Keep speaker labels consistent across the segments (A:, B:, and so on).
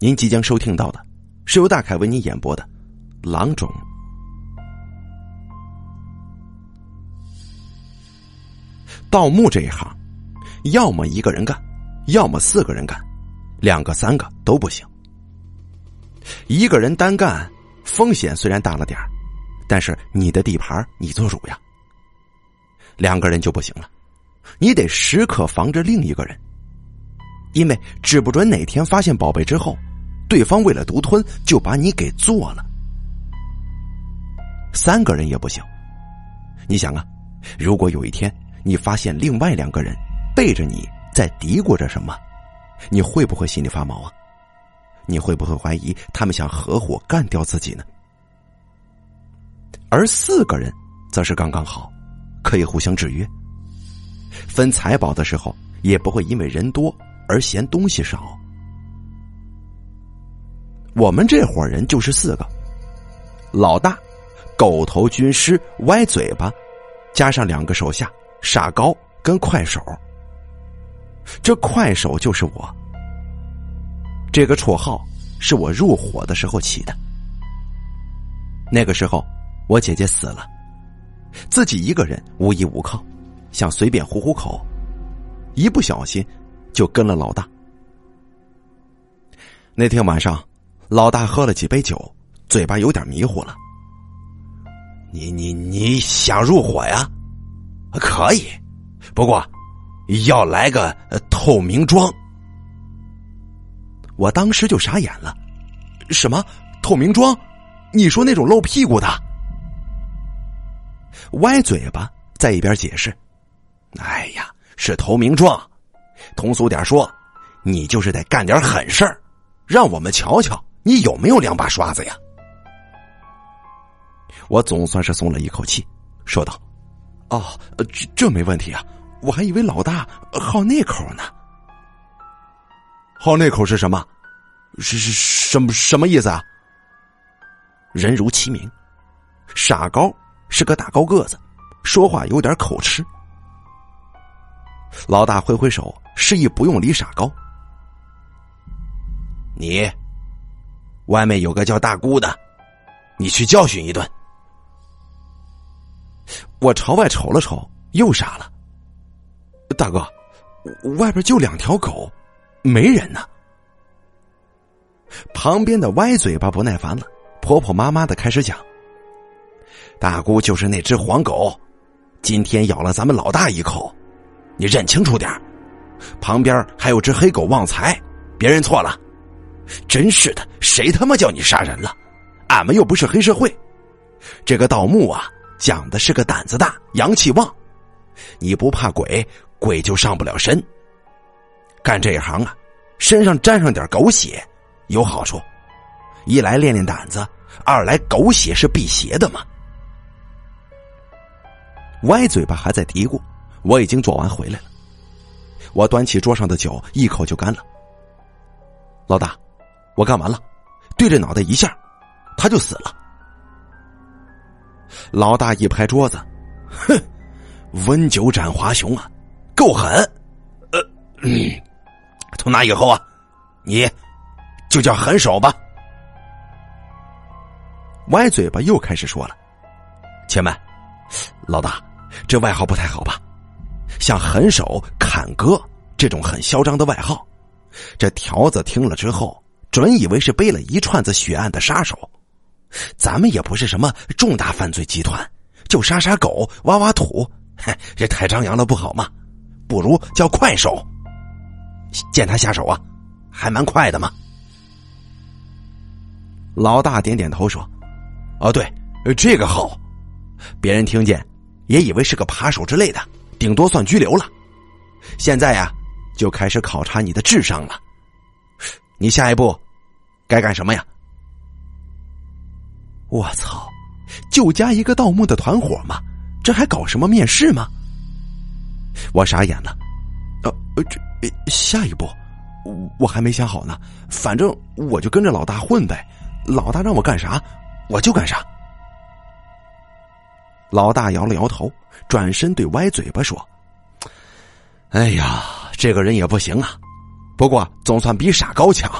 A: 您即将收听到的是由大凯为您演播的《狼种》。盗墓这一行，要么一个人干，要么四个人干，两个、三个都不行。一个人单干，风险虽然大了点但是你的地盘你做主呀。两个人就不行了，你得时刻防着另一个人。因为指不准哪天发现宝贝之后，对方为了独吞就把你给做了。三个人也不行。你想啊，如果有一天你发现另外两个人背着你在嘀咕着什么，你会不会心里发毛啊？你会不会怀疑他们想合伙干掉自己呢？而四个人则是刚刚好，可以互相制约。分财宝的时候也不会因为人多。而嫌东西少，我们这伙人就是四个：老大，狗头军师，歪嘴巴，加上两个手下傻高跟快手。这快手就是我。这个绰号是我入伙的时候起的。那个时候，我姐姐死了，自己一个人无依无靠，想随便糊糊口，一不小心。就跟了老大。那天晚上，老大喝了几杯酒，嘴巴有点迷糊了。你你你想入伙呀？可以，不过要来个透明装。我当时就傻眼了，什么透明装？你说那种露屁股的？歪嘴巴在一边解释：“哎呀，是透明装。”通俗点说，你就是得干点狠事儿，让我们瞧瞧你有没有两把刷子呀！我总算是松了一口气，说道：“哦，这这没问题啊，我还以为老大好那口呢。好那口是什么？是是什么什么意思啊？”人如其名，傻高是个大高个子，说话有点口吃。老大挥挥手，示意不用理傻高。你，外面有个叫大姑的，你去教训一顿。我朝外瞅了瞅，又傻了。大哥，外边就两条狗，没人呢。旁边的歪嘴巴不耐烦了，婆婆妈妈的开始讲：“大姑就是那只黄狗，今天咬了咱们老大一口。”你认清楚点旁边还有只黑狗旺财，别认错了。真是的，谁他妈叫你杀人了？俺们又不是黑社会。这个盗墓啊，讲的是个胆子大、阳气旺。你不怕鬼，鬼就上不了身。干这一行啊，身上沾上点狗血有好处，一来练练胆子，二来狗血是辟邪的嘛。歪嘴巴还在嘀咕。我已经做完回来了，我端起桌上的酒，一口就干了。老大，我干完了，对着脑袋一下，他就死了。老大一拍桌子，哼，温酒斩华雄啊，够狠！呃，从那以后啊，你就叫狠手吧。歪嘴巴又开始说了：“且慢，老大，这外号不太好吧？”像狠手、砍哥这种很嚣张的外号，这条子听了之后，准以为是背了一串子血案的杀手。咱们也不是什么重大犯罪集团，就杀杀狗、挖挖土，这太张扬了不好吗？不如叫快手。见他下手啊，还蛮快的嘛。老大点点头说：“哦，对，这个好，别人听见也以为是个扒手之类的。”顶多算拘留了，现在呀，就开始考察你的智商了。你下一步该干什么呀？我操！就加一个盗墓的团伙吗？这还搞什么面试吗？我傻眼了。呃呃，这下一步我还没想好呢。反正我就跟着老大混呗，老大让我干啥，我就干啥。老大摇了摇头，转身对歪嘴巴说：“哎呀，这个人也不行啊，不过总算比傻高强。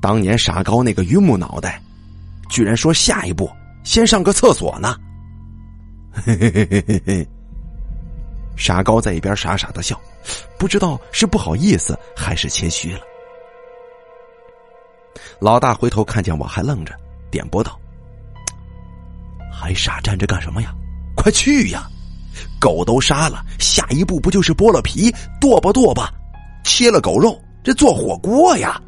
A: 当年傻高那个榆木脑袋，居然说下一步先上个厕所呢。嘿嘿嘿嘿嘿嘿。傻高在一边傻傻的笑，不知道是不好意思还是谦虚了。老大回头看见我还愣着，点拨道：“还傻站着干什么呀？快去呀！狗都杀了，下一步不就是剥了皮，剁吧剁吧，切了狗肉，这做火锅呀！”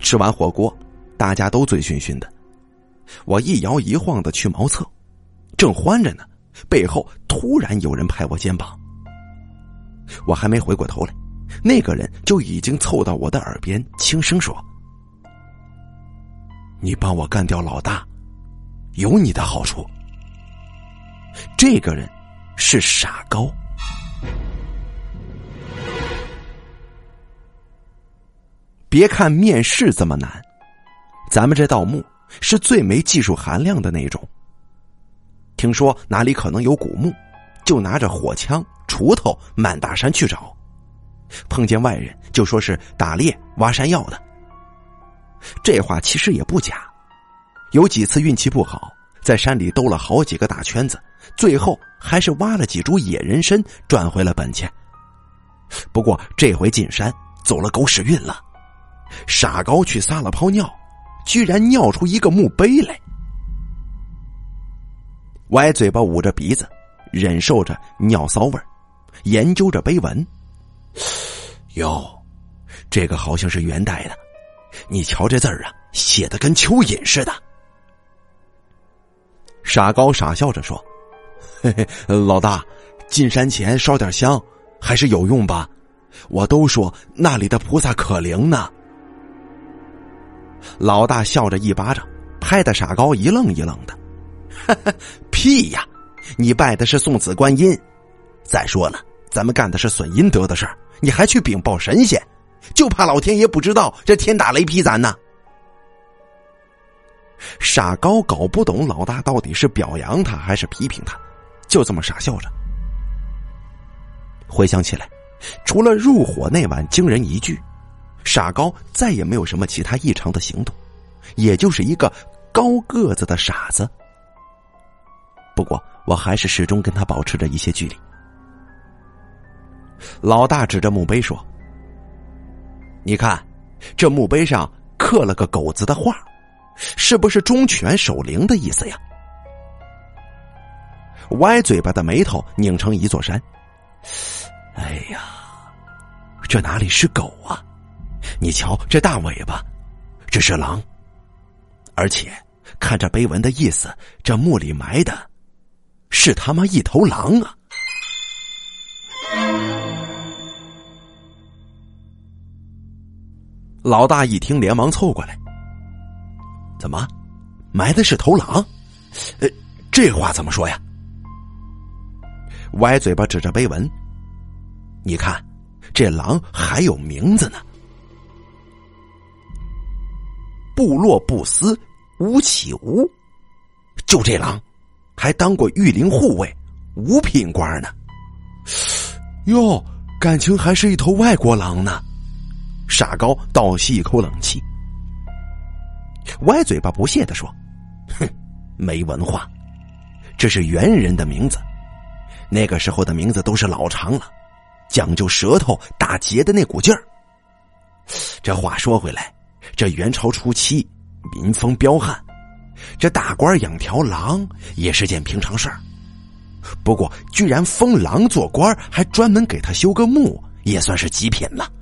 A: 吃完火锅，大家都醉醺醺的，我一摇一晃的去茅厕，正欢着呢。背后突然有人拍我肩膀，我还没回过头来，那个人就已经凑到我的耳边轻声说：“你帮我干掉老大，有你的好处。”这个人是傻高。别看面试这么难，咱们这盗墓是最没技术含量的那种。听说哪里可能有古墓，就拿着火枪、锄头满大山去找。碰见外人就说是打猎、挖山药的。这话其实也不假。有几次运气不好，在山里兜了好几个大圈子，最后还是挖了几株野人参赚回了本钱。不过这回进山走了狗屎运了，傻高去撒了泡尿，居然尿出一个墓碑来。歪嘴巴捂着鼻子，忍受着尿骚味研究着碑文。哟，这个好像是元代的，你瞧这字儿啊，写的跟蚯蚓似的。傻高傻笑着说：“嘿嘿，老大，进山前烧点香还是有用吧？我都说那里的菩萨可灵呢。”老大笑着一巴掌拍的傻高一愣一愣的。哈哈，屁呀！你拜的是送子观音，再说了，咱们干的是损阴德的事儿，你还去禀报神仙，就怕老天爷不知道这天打雷劈咱呢。傻高搞不懂老大到底是表扬他还是批评他，就这么傻笑着。回想起来，除了入伙那晚惊人一句，傻高再也没有什么其他异常的行动，也就是一个高个子的傻子。不过，我还是始终跟他保持着一些距离。老大指着墓碑说：“你看，这墓碑上刻了个狗子的画，是不是忠犬守灵的意思呀？”歪嘴巴的眉头拧成一座山。哎呀，这哪里是狗啊？你瞧这大尾巴，这是狼。而且看这碑文的意思，这墓里埋的。是他妈一头狼啊！老大一听，连忙凑过来：“怎么，埋的是头狼？呃，这话怎么说呀？”歪嘴巴指着碑文：“你看，这狼还有名字呢。部落不思吴起吴，就这狼。”还当过御林护卫，五品官呢。哟，感情还是一头外国狼呢。傻高倒吸一口冷气，歪嘴巴不屑的说：“哼，没文化，这是猿人的名字。那个时候的名字都是老长了，讲究舌头打结的那股劲儿。这话说回来，这元朝初期民风彪悍。”这大官养条狼也是件平常事儿，不过居然封狼做官，还专门给他修个墓，也算是极品了。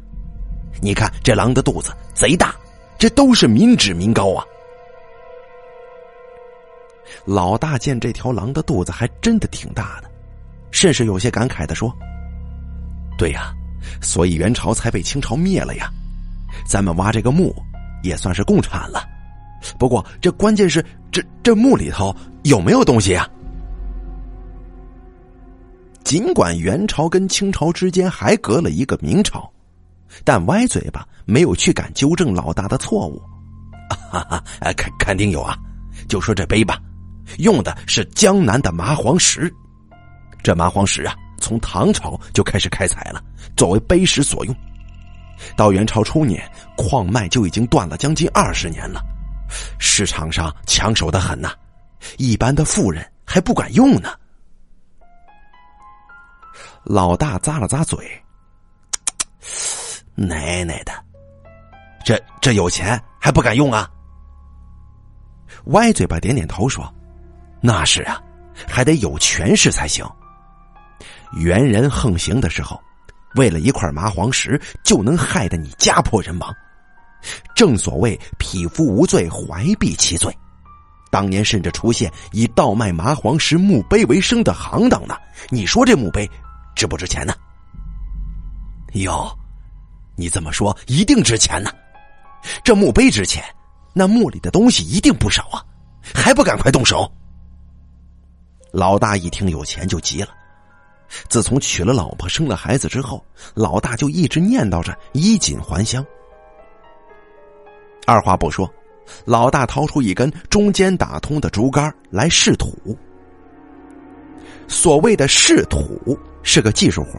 A: 你看这狼的肚子贼大，这都是民脂民膏啊！老大见这条狼的肚子还真的挺大的，甚是有些感慨的说：“对呀，所以元朝才被清朝灭了呀。咱们挖这个墓，也算是共产了。”不过，这关键是这这墓里头有没有东西啊？尽管元朝跟清朝之间还隔了一个明朝，但歪嘴巴没有去敢纠正老大的错误。哈哈，肯肯定有啊！就说这碑吧，用的是江南的麻黄石。这麻黄石啊，从唐朝就开始开采了，作为碑石所用。到元朝初年，矿脉就已经断了将近二十年了，市场上抢手的很呐，一般的富人还不敢用呢。老大咂了咂嘴，奶奶的，这这有钱还不敢用啊？歪嘴巴点点头说：“那是啊，还得有权势才行。猿人横行的时候。”为了一块麻黄石，就能害得你家破人亡。正所谓“匹夫无罪，怀璧其罪”。当年甚至出现以倒卖麻黄石墓碑为生的行当呢。你说这墓碑值不值钱呢？哟，你这么说一定值钱呢。这墓碑值钱，那墓里的东西一定不少啊，还不赶快动手？老大一听有钱就急了。自从娶了老婆、生了孩子之后，老大就一直念叨着衣锦还乡。二话不说，老大掏出一根中间打通的竹竿来试土。所谓的试土是个技术活，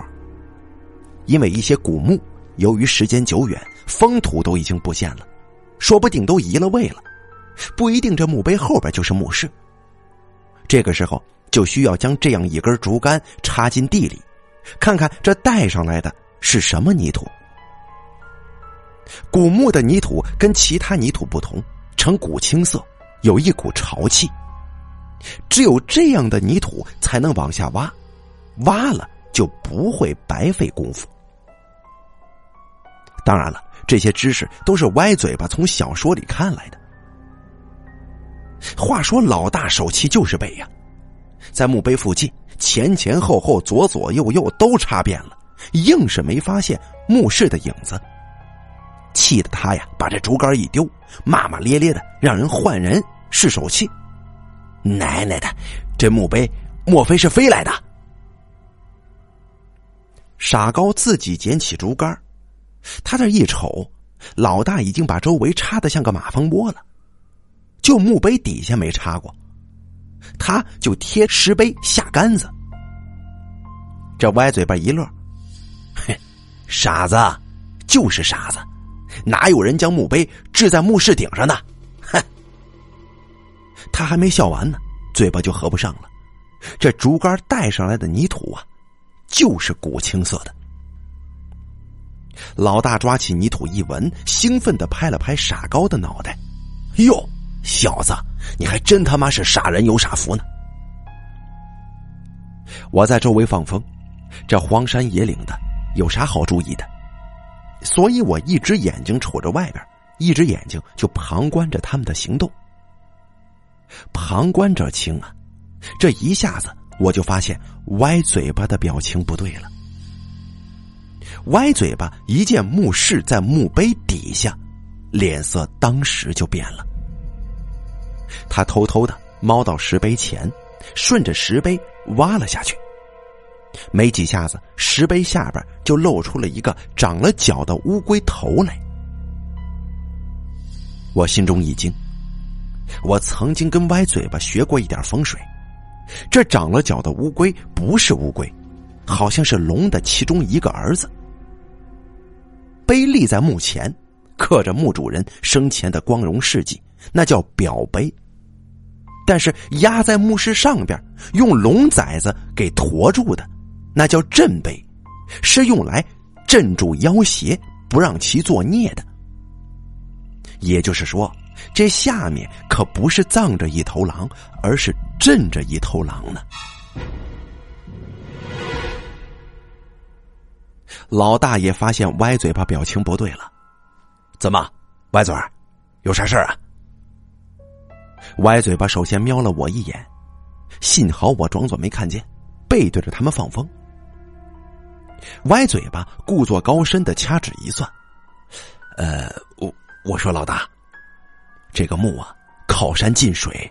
A: 因为一些古墓由于时间久远，封土都已经不见了，说不定都移了位了，不一定这墓碑后边就是墓室。这个时候。就需要将这样一根竹竿插进地里，看看这带上来的是什么泥土。古墓的泥土跟其他泥土不同，呈古青色，有一股潮气。只有这样的泥土才能往下挖，挖了就不会白费功夫。当然了，这些知识都是歪嘴巴从小说里看来的。话说老大手气就是背呀。在墓碑附近，前前后后、左左右右都查遍了，硬是没发现墓室的影子。气得他呀，把这竹竿一丢，骂骂咧咧的，让人换人试手气。奶奶的，这墓碑莫非是飞来的？傻高自己捡起竹竿，他这一瞅，老大已经把周围插的像个马蜂窝了，就墓碑底下没插过。他就贴石碑下杆子，这歪嘴巴一乐，嘿，傻子，就是傻子，哪有人将墓碑置在墓室顶上的？哼！他还没笑完呢，嘴巴就合不上了。这竹竿带上来的泥土啊，就是古青色的。老大抓起泥土一闻，兴奋的拍了拍傻高的脑袋，哟！小子，你还真他妈是傻人有傻福呢！我在周围放风，这荒山野岭的，有啥好注意的？所以我一只眼睛瞅着外边，一只眼睛就旁观着他们的行动。旁观者清啊，这一下子我就发现歪嘴巴的表情不对了。歪嘴巴一见墓室在墓碑底下，脸色当时就变了。他偷偷的猫到石碑前，顺着石碑挖了下去。没几下子，石碑下边就露出了一个长了角的乌龟头来。我心中一惊，我曾经跟歪嘴巴学过一点风水，这长了角的乌龟不是乌龟，好像是龙的其中一个儿子。碑立在墓前，刻着墓主人生前的光荣事迹，那叫表碑。但是压在墓室上边，用龙崽子给驮住的，那叫镇碑，是用来镇住妖邪，不让其作孽的。也就是说，这下面可不是葬着一头狼，而是镇着一头狼呢。老大爷发现歪嘴巴表情不对了，怎么，歪嘴儿，有啥事啊？歪嘴巴首先瞄了我一眼，幸好我装作没看见，背对着他们放风。歪嘴巴故作高深的掐指一算，呃，我我说老大，这个墓啊靠山近水，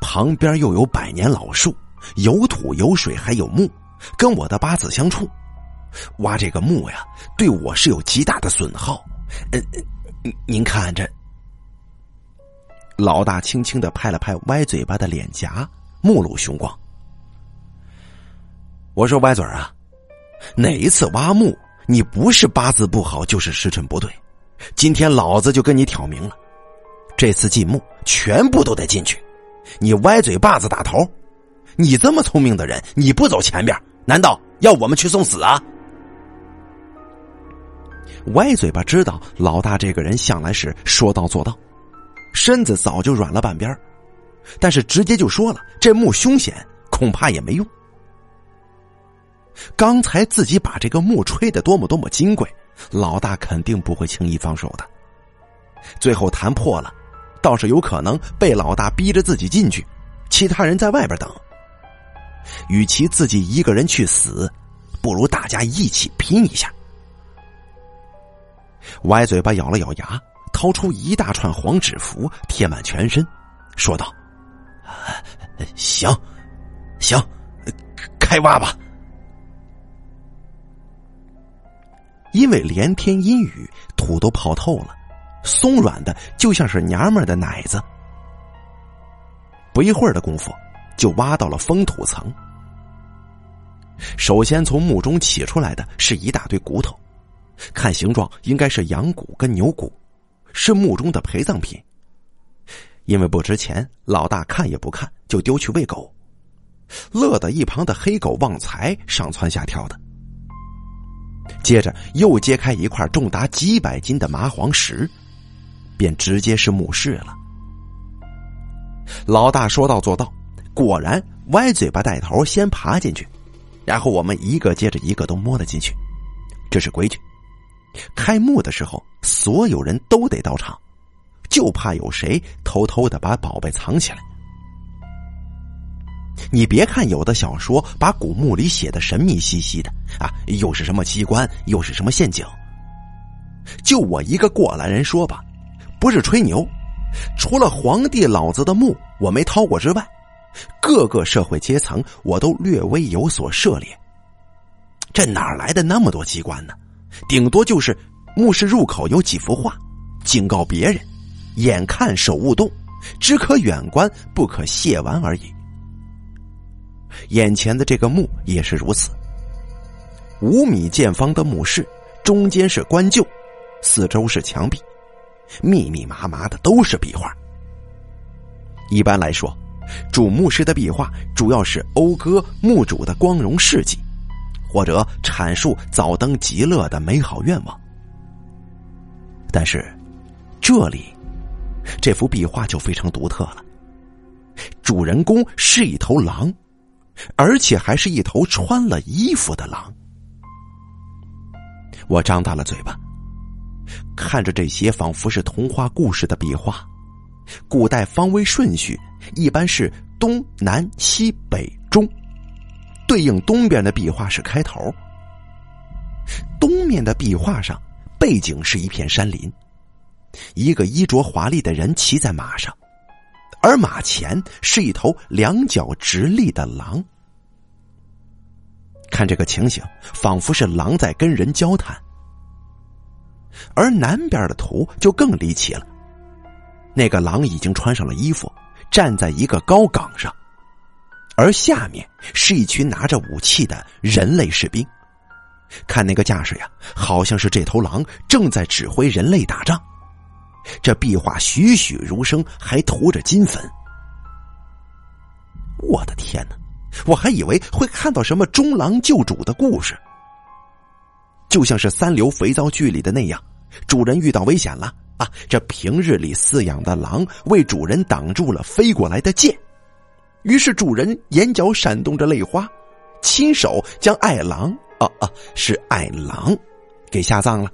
A: 旁边又有百年老树，有土有水还有木，跟我的八字相冲，挖这个墓呀对我是有极大的损耗。呃，您看这。老大轻轻的拍了拍歪嘴巴的脸颊，目露凶光。我说：“歪嘴啊，哪一次挖墓你不是八字不好，就是时辰不对。今天老子就跟你挑明了，这次进墓全部都得进去。你歪嘴巴子打头，你这么聪明的人，你不走前边，难道要我们去送死啊？歪嘴巴知道老大这个人向来是说到做到，身子早就软了半边但是直接就说了，这墓凶险，恐怕也没用。刚才自己把这个墓吹得多么多么金贵，老大肯定不会轻易放手的。最后谈破了，倒是有可能被老大逼着自己进去，其他人在外边等。与其自己一个人去死，不如大家一起拼一下。歪嘴巴咬了咬牙，掏出一大串黄纸符贴满全身，说道：“行，行，开挖吧。”因为连天阴雨，土都泡透了，松软的就像是娘们的奶子。不一会儿的功夫，就挖到了封土层。首先从墓中取出来的是一大堆骨头，看形状应该是羊骨跟牛骨，是墓中的陪葬品。因为不值钱，老大看也不看，就丢去喂狗，乐得一旁的黑狗旺财上蹿下跳的。接着又揭开一块重达几百斤的麻黄石，便直接是墓室了。老大说到做到，果然歪嘴巴带头先爬进去，然后我们一个接着一个都摸了进去。这是规矩，开墓的时候所有人都得到场，就怕有谁偷偷的把宝贝藏起来。你别看有的小说把古墓里写的神秘兮兮的啊，又是什么机关，又是什么陷阱。就我一个过来人说吧，不是吹牛，除了皇帝老子的墓我没掏过之外，各个社会阶层我都略微有所涉猎。这哪来的那么多机关呢？顶多就是墓室入口有几幅画，警告别人：眼看手勿动，只可远观，不可亵玩而已。眼前的这个墓也是如此，五米见方的墓室，中间是棺柩，四周是墙壁，密密麻麻的都是壁画。一般来说，主墓室的壁画主要是讴歌墓主的光荣事迹，或者阐述早登极乐的美好愿望。但是，这里这幅壁画就非常独特了，主人公是一头狼。而且还是一头穿了衣服的狼。我张大了嘴巴，看着这些仿佛是童话故事的壁画。古代方位顺序一般是东南西北中，对应东边的壁画是开头。东面的壁画上，背景是一片山林，一个衣着华丽的人骑在马上。而马前是一头两脚直立的狼，看这个情形，仿佛是狼在跟人交谈。而南边的图就更离奇了，那个狼已经穿上了衣服，站在一个高岗上，而下面是一群拿着武器的人类士兵，看那个架势呀，好像是这头狼正在指挥人类打仗。这壁画栩栩如生，还涂着金粉。我的天哪！我还以为会看到什么中狼救主的故事，就像是三流肥皂剧里的那样，主人遇到危险了啊！这平日里饲养的狼为主人挡住了飞过来的箭，于是主人眼角闪动着泪花，亲手将爱狼啊啊，是爱狼给下葬了。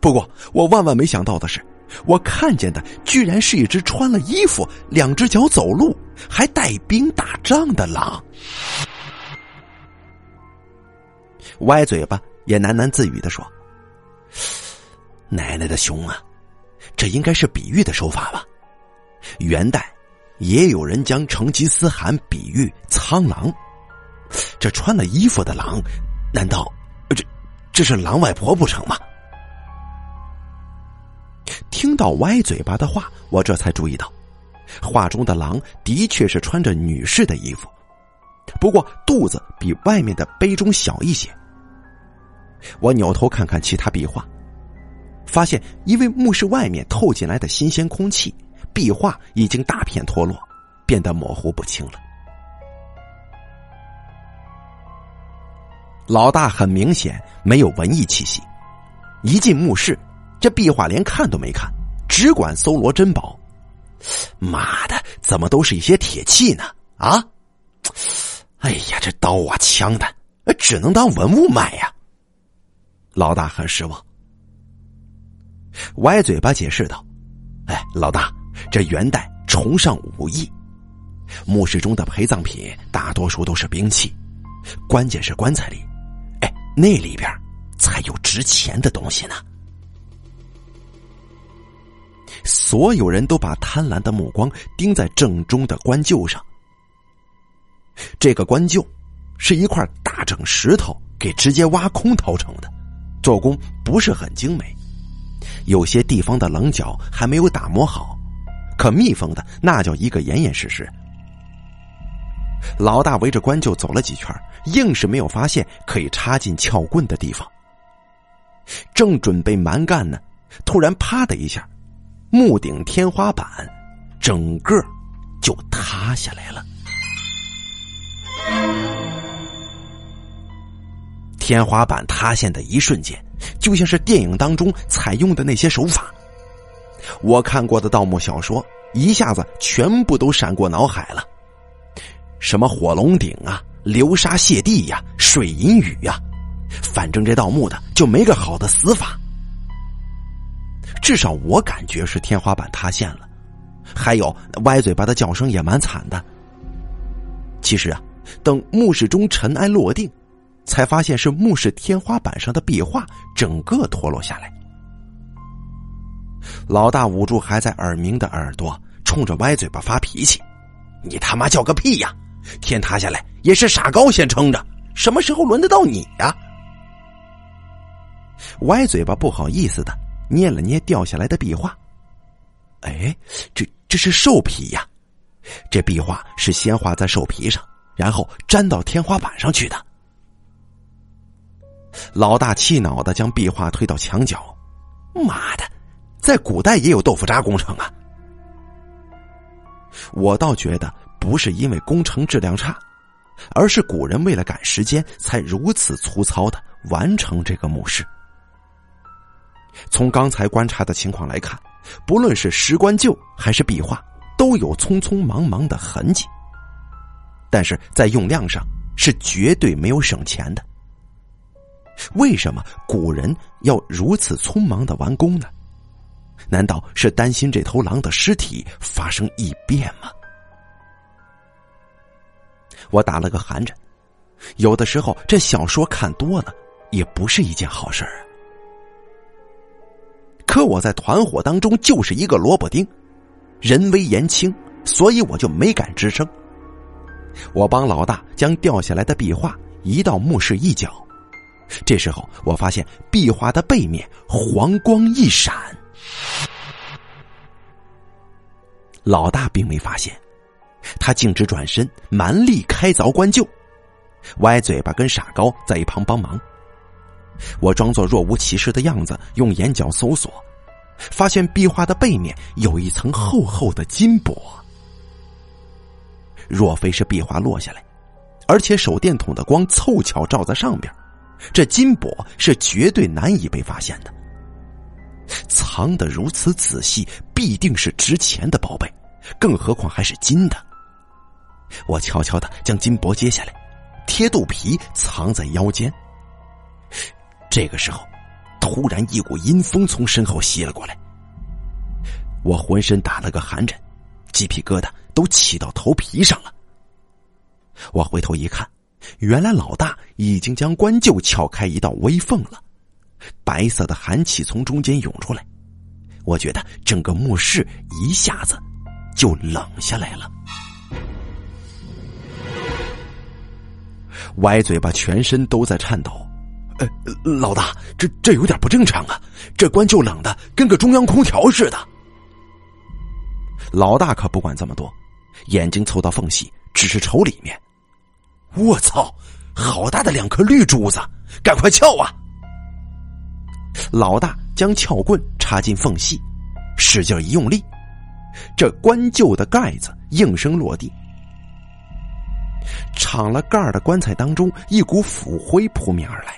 A: 不过，我万万没想到的是，我看见的居然是一只穿了衣服、两只脚走路、还带兵打仗的狼。歪嘴巴也喃喃自语的说：“奶奶的熊啊，这应该是比喻的手法吧？元代也有人将成吉思汗比喻苍狼，这穿了衣服的狼，难道这这是狼外婆不成吗？”听到歪嘴巴的话，我这才注意到，画中的狼的确是穿着女士的衣服，不过肚子比外面的杯中小一些。我扭头看看其他壁画，发现因为墓室外面透进来的新鲜空气，壁画已经大片脱落，变得模糊不清了。老大很明显没有文艺气息，一进墓室，这壁画连看都没看，只管搜罗珍宝。妈的，怎么都是一些铁器呢？啊！哎呀，这刀啊枪的，只能当文物卖呀！老大很失望，歪嘴巴解释道：“哎，老大，这元代崇尚武艺，墓室中的陪葬品大多数都是兵器，关键是棺材里，哎，那里边才有值钱的东西呢。”所有人都把贪婪的目光盯在正中的棺柩上。这个棺柩是一块大整石头给直接挖空掏成的，做工不是很精美，有些地方的棱角还没有打磨好，可密封的那叫一个严严实实。老大围着棺柩走了几圈，硬是没有发现可以插进撬棍的地方。正准备蛮干呢，突然啪的一下。木顶天花板整个就塌下来了，天花板塌陷的一瞬间，就像是电影当中采用的那些手法。我看过的盗墓小说一下子全部都闪过脑海了，什么火龙顶啊、流沙泻地呀、水银雨呀，反正这盗墓的就没个好的死法。至少我感觉是天花板塌陷了，还有歪嘴巴的叫声也蛮惨的。其实啊，等墓室中尘埃落定，才发现是墓室天花板上的壁画整个脱落下来。老大捂住还在耳鸣的耳朵，冲着歪嘴巴发脾气：“你他妈叫个屁呀！天塌下来也是傻高先撑着，什么时候轮得到你呀？”歪嘴巴不好意思的。捏了捏掉下来的壁画，哎，这这是兽皮呀！这壁画是先画在兽皮上，然后粘到天花板上去的。老大气恼的将壁画推到墙角，妈的，在古代也有豆腐渣工程啊！我倒觉得不是因为工程质量差，而是古人为了赶时间，才如此粗糙的完成这个墓室。从刚才观察的情况来看，不论是石棺旧还是壁画，都有匆匆忙忙的痕迹。但是在用量上是绝对没有省钱的。为什么古人要如此匆忙的完工呢？难道是担心这头狼的尸体发生异变吗？我打了个寒颤。有的时候，这小说看多了也不是一件好事儿。可我在团伙当中就是一个萝卜丁，人微言轻，所以我就没敢吱声。我帮老大将掉下来的壁画移到墓室一角，这时候我发现壁画的背面黄光一闪，老大并没发现，他径直转身，蛮力开凿棺柩，歪嘴巴跟傻高在一旁帮忙。我装作若无其事的样子，用眼角搜索，发现壁画的背面有一层厚厚的金箔。若非是壁画落下来，而且手电筒的光凑巧照在上边，这金箔是绝对难以被发现的。藏得如此仔细，必定是值钱的宝贝，更何况还是金的。我悄悄的将金箔揭下来，贴肚皮，藏在腰间。这个时候，突然一股阴风从身后袭了过来，我浑身打了个寒颤，鸡皮疙瘩都起到头皮上了。我回头一看，原来老大已经将棺柩撬开一道微缝了，白色的寒气从中间涌出来，我觉得整个墓室一下子就冷下来了。歪嘴巴全身都在颤抖。呃，老大，这这有点不正常啊！这棺就冷的跟个中央空调似的。老大可不管这么多，眼睛凑到缝隙，只是瞅里面。我操，好大的两颗绿珠子，赶快撬啊！老大将撬棍插进缝隙，使劲一用力，这棺柩的盖子应声落地。敞了盖的棺材当中，一股腐灰扑面而来。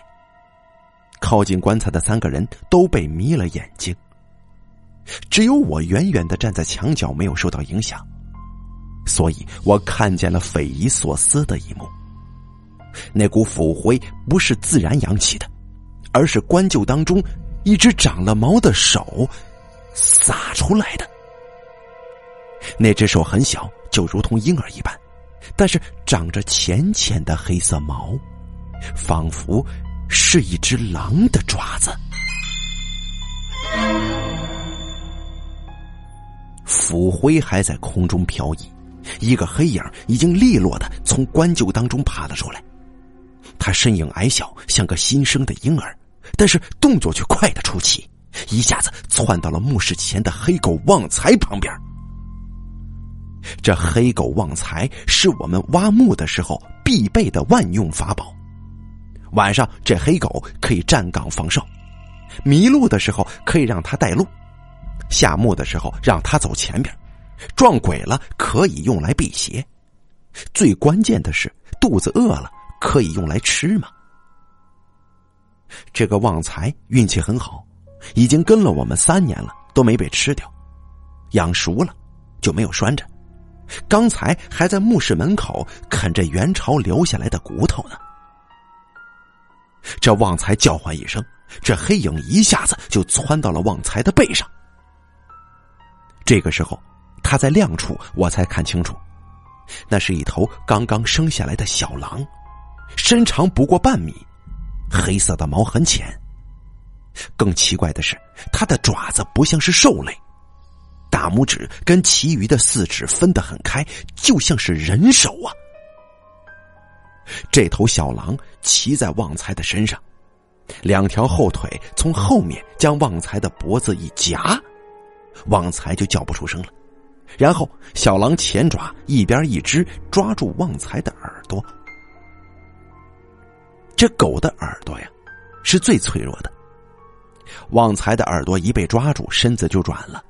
A: 靠近棺材的三个人都被迷了眼睛，只有我远远的站在墙角，没有受到影响。所以我看见了匪夷所思的一幕：那股腐灰不是自然扬起的，而是棺柩当中一只长了毛的手撒出来的。那只手很小，就如同婴儿一般。但是长着浅浅的黑色毛，仿佛是一只狼的爪子。腐灰还在空中飘逸，一个黑影已经利落的从棺柩当中爬了出来。他身影矮小，像个新生的婴儿，但是动作却快得出奇，一下子窜到了墓室前的黑狗旺财旁边。这黑狗旺财是我们挖墓的时候必备的万用法宝。晚上，这黑狗可以站岗防哨，迷路的时候可以让它带路，下墓的时候让它走前边，撞鬼了可以用来辟邪。最关键的是，肚子饿了可以用来吃嘛。这个旺财运气很好，已经跟了我们三年了，都没被吃掉，养熟了就没有拴着。刚才还在墓室门口啃着元朝留下来的骨头呢。这旺财叫唤一声，这黑影一下子就窜到了旺财的背上。这个时候，他在亮处，我才看清楚，那是一头刚刚生下来的小狼，身长不过半米，黑色的毛很浅。更奇怪的是，它的爪子不像是兽类。大拇指跟其余的四指分得很开，就像是人手啊！这头小狼骑在旺财的身上，两条后腿从后面将旺财的脖子一夹，旺财就叫不出声了。然后小狼前爪一边一只抓住旺财的耳朵。这狗的耳朵呀，是最脆弱的。旺财的耳朵一被抓住，身子就软了。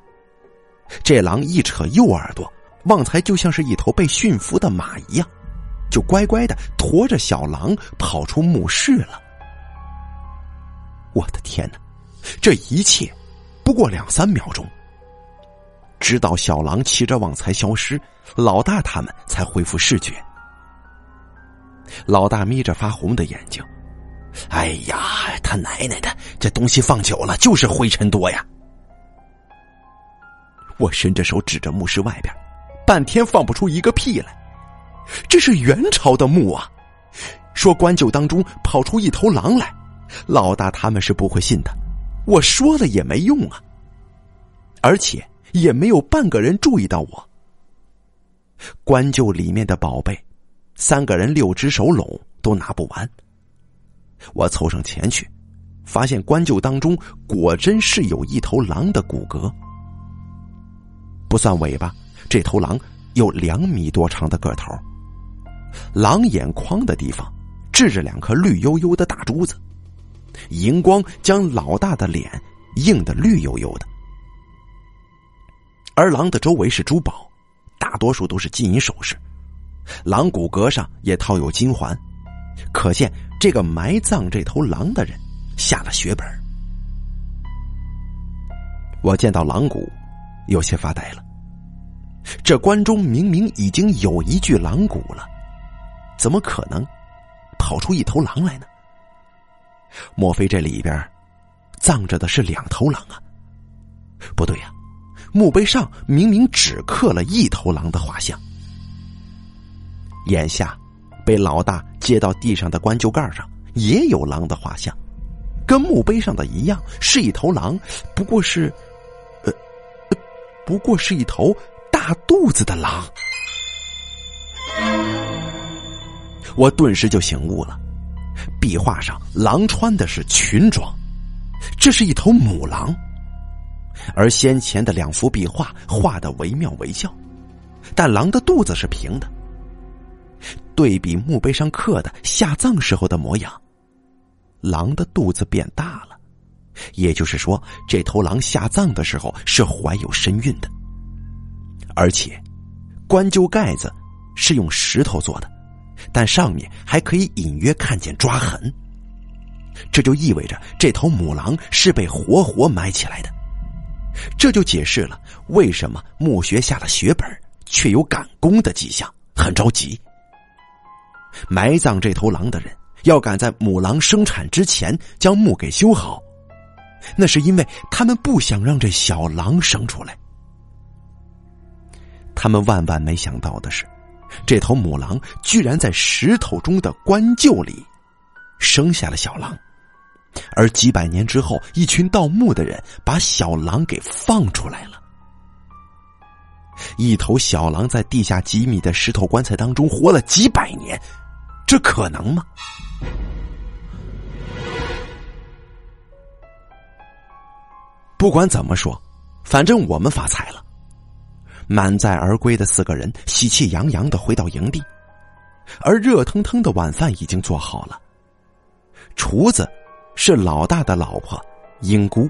A: 这狼一扯右耳朵，旺财就像是一头被驯服的马一样，就乖乖的驮着小狼跑出墓室了。我的天哪，这一切不过两三秒钟，直到小狼骑着旺财消失，老大他们才恢复视觉。老大眯着发红的眼睛，哎呀，他奶奶的，这东西放久了就是灰尘多呀！我伸着手指着墓室外边，半天放不出一个屁来。这是元朝的墓啊！说棺柩当中跑出一头狼来，老大他们是不会信的。我说了也没用啊，而且也没有半个人注意到我。棺柩里面的宝贝，三个人六只手拢都拿不完。我凑上前去，发现棺柩当中果真是有一头狼的骨骼。不算尾巴，这头狼有两米多长的个头。狼眼眶的地方置着两颗绿油油的大珠子，荧光将老大的脸映得绿油油的。而狼的周围是珠宝，大多数都是金银首饰。狼骨骼上也套有金环，可见这个埋葬这头狼的人下了血本。我见到狼骨。有些发呆了。这关中明明已经有一具狼骨了，怎么可能跑出一头狼来呢？莫非这里边葬着的是两头狼啊？不对呀，墓碑上明明只刻了一头狼的画像。眼下被老大接到地上的棺柩盖上也有狼的画像，跟墓碑上的一样，是一头狼，不过是。呃不过是一头大肚子的狼，我顿时就醒悟了。壁画上狼穿的是裙装，这是一头母狼，而先前的两幅壁画画的惟妙惟肖，但狼的肚子是平的。对比墓碑上刻的下葬时候的模样，狼的肚子变大了，也就是说，这头狼下葬的时候是怀有身孕的，而且棺柩盖子是用石头做的，但上面还可以隐约看见抓痕。这就意味着这头母狼是被活活埋起来的，这就解释了为什么墓穴下的血本却有赶工的迹象，很着急。埋葬这头狼的人要赶在母狼生产之前将墓给修好，那是因为他们不想让这小狼生出来。他们万万没想到的是，这头母狼居然在石头中的棺柩里生下了小狼。而几百年之后，一群盗墓的人把小狼给放出来了。一头小狼在地下几米的石头棺材当中活了几百年，这可能吗？不管怎么说，反正我们发财了。满载而归的四个人喜气洋洋的回到营地，而热腾腾的晚饭已经做好了。厨子。是老大的老婆，英姑。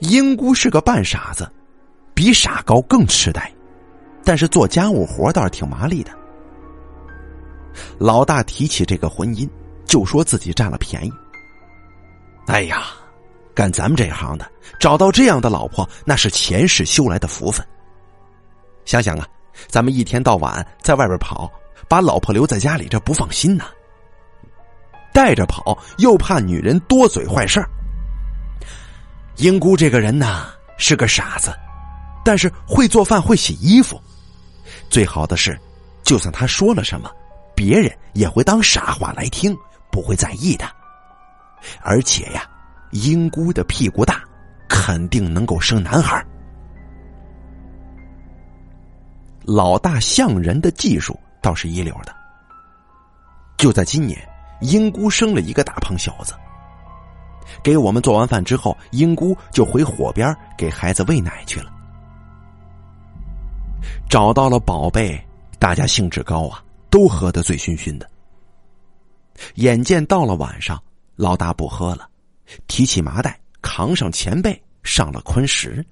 A: 英姑是个半傻子，比傻高更痴呆，但是做家务活倒是挺麻利的。老大提起这个婚姻，就说自己占了便宜。哎呀，干咱们这行的，找到这样的老婆，那是前世修来的福分。想想啊，咱们一天到晚在外边跑，把老婆留在家里，这不放心呐。带着跑，又怕女人多嘴坏事儿。英姑这个人呢是个傻子，但是会做饭，会洗衣服。最好的是，就算他说了什么，别人也会当傻话来听，不会在意的。而且呀，英姑的屁股大，肯定能够生男孩。老大像人的技术倒是一流的。就在今年。英姑生了一个大胖小子。给我们做完饭之后，英姑就回火边给孩子喂奶去了。找到了宝贝，大家兴致高啊，都喝得醉醺醺的。眼见到了晚上，老大不喝了，提起麻袋，扛上前辈，上了昆石。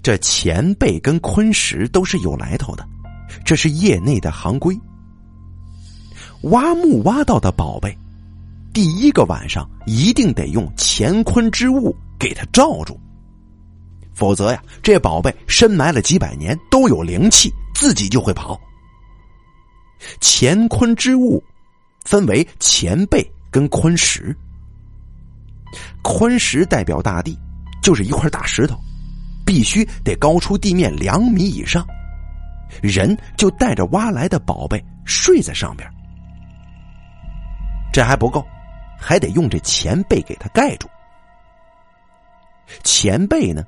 A: 这前辈跟昆石都是有来头的，这是业内的行规。挖墓挖到的宝贝，第一个晚上一定得用乾坤之物给它罩住，否则呀，这宝贝深埋了几百年都有灵气，自己就会跑。乾坤之物分为乾贝跟坤石，坤石代表大地，就是一块大石头，必须得高出地面两米以上，人就带着挖来的宝贝睡在上边。这还不够，还得用这前背给它盖住。前背呢，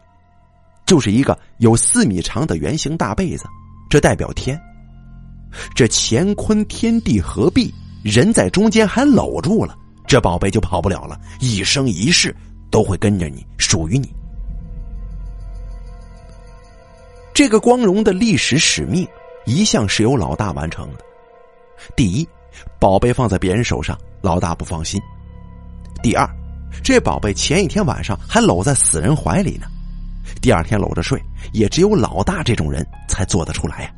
A: 就是一个有四米长的圆形大被子，这代表天。这乾坤天地合璧，人在中间还搂住了，这宝贝就跑不了了，一生一世都会跟着你，属于你。这个光荣的历史使命，一向是由老大完成的。第一，宝贝放在别人手上。老大不放心。第二，这宝贝前一天晚上还搂在死人怀里呢，第二天搂着睡，也只有老大这种人才做得出来呀。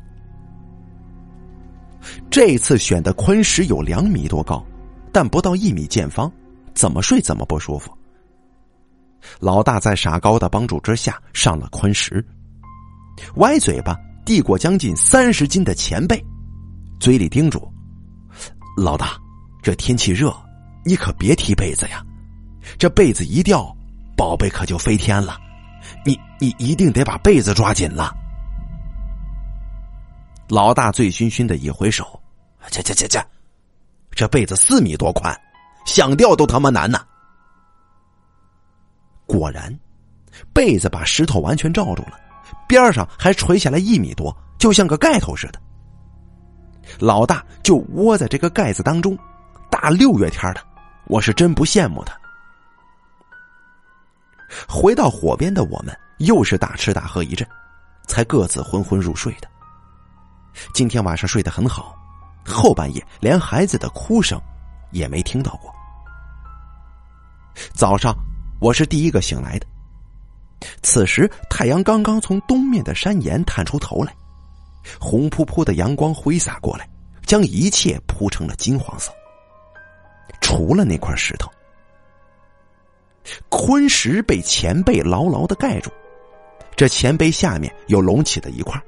A: 这次选的坤石有两米多高，但不到一米见方，怎么睡怎么不舒服。老大在傻高的帮助之下上了坤石，歪嘴巴递过将近三十斤的前背，嘴里叮嘱：“老大。”这天气热，你可别踢被子呀！这被子一掉，宝贝可就飞天了。你你一定得把被子抓紧了。老大醉醺醺的一挥手，去去去去，这被子四米多宽，想掉都他妈难呐！果然，被子把石头完全罩住了，边上还垂下来一米多，就像个盖头似的。老大就窝在这个盖子当中。大六月天的，我是真不羡慕他。回到火边的我们，又是大吃大喝一阵，才各自昏昏入睡的。今天晚上睡得很好，后半夜连孩子的哭声也没听到过。早上我是第一个醒来的。此时太阳刚刚从东面的山岩探出头来，红扑扑的阳光挥洒过来，将一切铺成了金黄色。除了那块石头，昆石被前背牢牢的盖住，这前背下面有隆起的一块。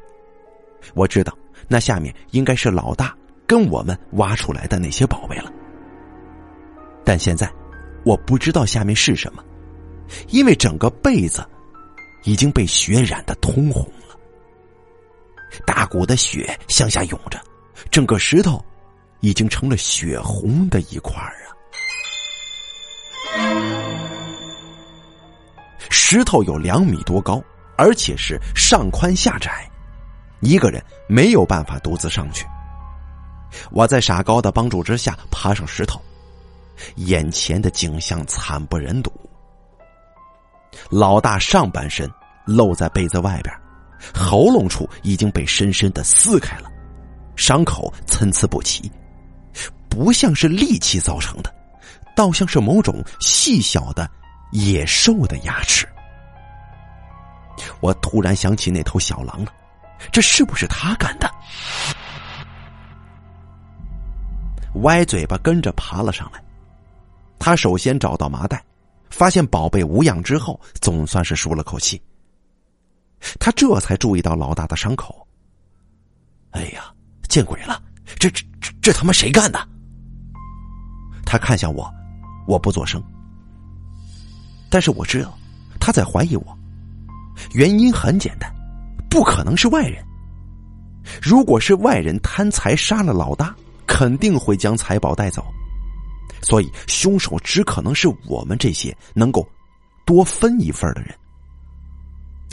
A: 我知道那下面应该是老大跟我们挖出来的那些宝贝了，但现在我不知道下面是什么，因为整个被子已经被血染的通红了，大股的血向下涌着，整个石头已经成了血红的一块儿啊！石头有两米多高，而且是上宽下窄。一个人没有办法独自上去。我在傻高的帮助之下爬上石头，眼前的景象惨不忍睹。老大上半身露在被子外边，喉咙处已经被深深的撕开了，伤口参差不齐，不像是利器造成的，倒像是某种细小的野兽的牙齿。我突然想起那头小狼了。这是不是他干的？歪嘴巴跟着爬了上来。他首先找到麻袋，发现宝贝无恙之后，总算是舒了口气。他这才注意到老大的伤口。哎呀，见鬼了！这这这这他妈谁干的？他看向我，我不作声。但是我知道他在怀疑我，原因很简单。不可能是外人。如果是外人贪财杀了老大，肯定会将财宝带走，所以凶手只可能是我们这些能够多分一份的人。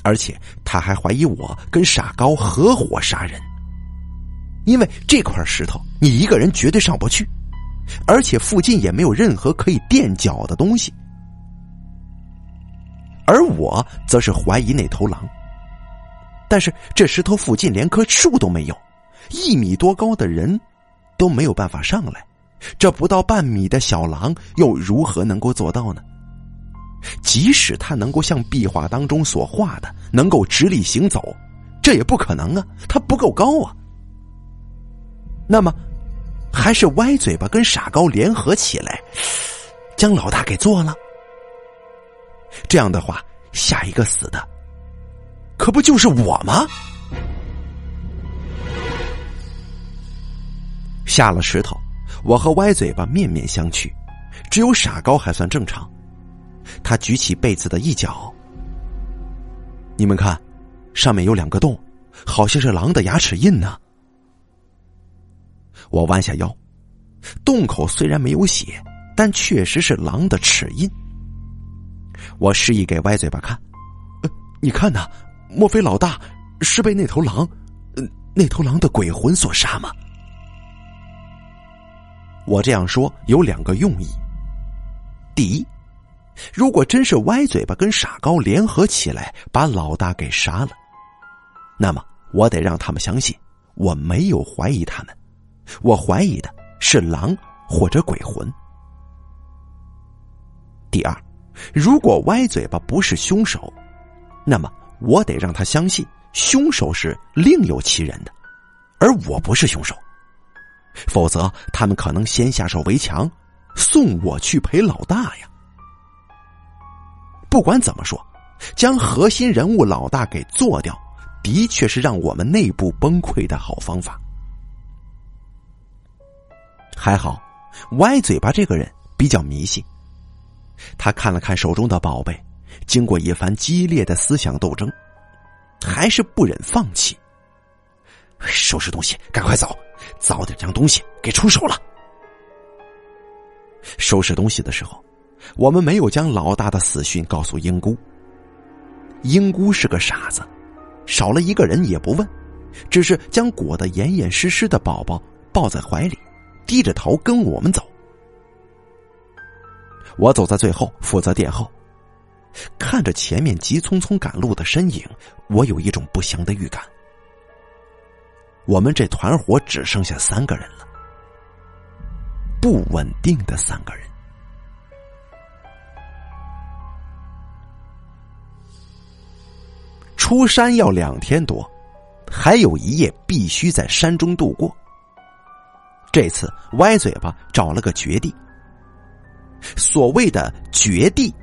A: 而且他还怀疑我跟傻高合伙杀人，因为这块石头你一个人绝对上不去，而且附近也没有任何可以垫脚的东西。而我则是怀疑那头狼。但是这石头附近连棵树都没有，一米多高的人都没有办法上来，这不到半米的小狼又如何能够做到呢？即使他能够像壁画当中所画的能够直立行走，这也不可能啊，他不够高啊。那么，还是歪嘴巴跟傻高联合起来，将老大给做了。这样的话，下一个死的。可不就是我吗？下了石头，我和歪嘴巴面面相觑，只有傻高还算正常。他举起被子的一角，你们看，上面有两个洞，好像是狼的牙齿印呢。我弯下腰，洞口虽然没有血，但确实是狼的齿印。我示意给歪嘴巴看，你看呐。莫非老大是被那头狼，那头狼的鬼魂所杀吗？我这样说有两个用意。第一，如果真是歪嘴巴跟傻高联合起来把老大给杀了，那么我得让他们相信我没有怀疑他们，我怀疑的是狼或者鬼魂。第二，如果歪嘴巴不是凶手，那么。我得让他相信凶手是另有其人的，而我不是凶手，否则他们可能先下手为强，送我去陪老大呀。不管怎么说，将核心人物老大给做掉，的确是让我们内部崩溃的好方法。还好，歪嘴巴这个人比较迷信，他看了看手中的宝贝。经过一番激烈的思想斗争，还是不忍放弃。收拾东西，赶快走，早点将东西给出手了。收拾东西的时候，我们没有将老大的死讯告诉英姑。英姑是个傻子，少了一个人也不问，只是将裹得严严实实的宝宝抱在怀里，低着头跟我们走。我走在最后，负责殿后。看着前面急匆匆赶路的身影我有一种不祥的预感。我们这团伙只剩下三个人了不稳定的三个人。出山要两天多还有一夜必须在山中度过。这次歪嘴巴找了个绝地。所谓的绝地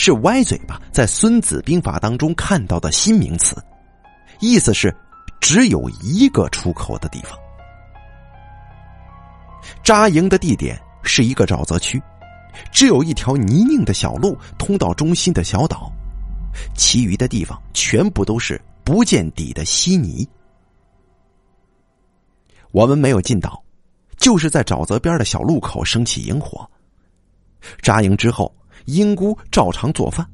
A: 是歪嘴巴在《孙子兵法》当中看到的新名词，意思是只有一个出口的地方。扎营的地点是一个沼泽区，只有一条泥泞的小路通到中心的小岛，其余的地方全部都是不见底的稀泥。我们没有进岛。就是在沼泽边的小路口升起营火。扎营之后，英姑照常做饭，